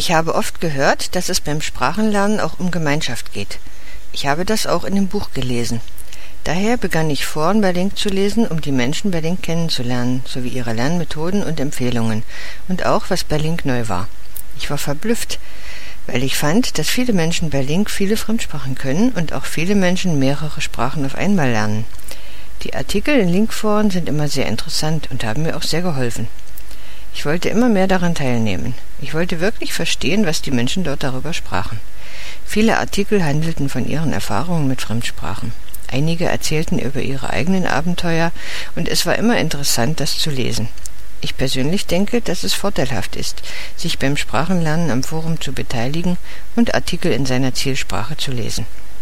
Ich habe oft gehört, dass es beim Sprachenlernen auch um Gemeinschaft geht. Ich habe das auch in dem Buch gelesen. Daher begann ich vorn bei Link zu lesen, um die Menschen bei Link kennenzulernen, sowie ihre Lernmethoden und Empfehlungen und auch, was bei Link neu war. Ich war verblüfft, weil ich fand, dass viele Menschen bei Link viele Fremdsprachen können und auch viele Menschen mehrere Sprachen auf einmal lernen. Die Artikel in Linkforen sind immer sehr interessant und haben mir auch sehr geholfen. Ich wollte immer mehr daran teilnehmen. Ich wollte wirklich verstehen, was die Menschen dort darüber sprachen. Viele Artikel handelten von ihren Erfahrungen mit Fremdsprachen. Einige erzählten über ihre eigenen Abenteuer und es war immer interessant, das zu lesen. Ich persönlich denke, dass es vorteilhaft ist, sich beim Sprachenlernen am Forum zu beteiligen und Artikel in seiner Zielsprache zu lesen.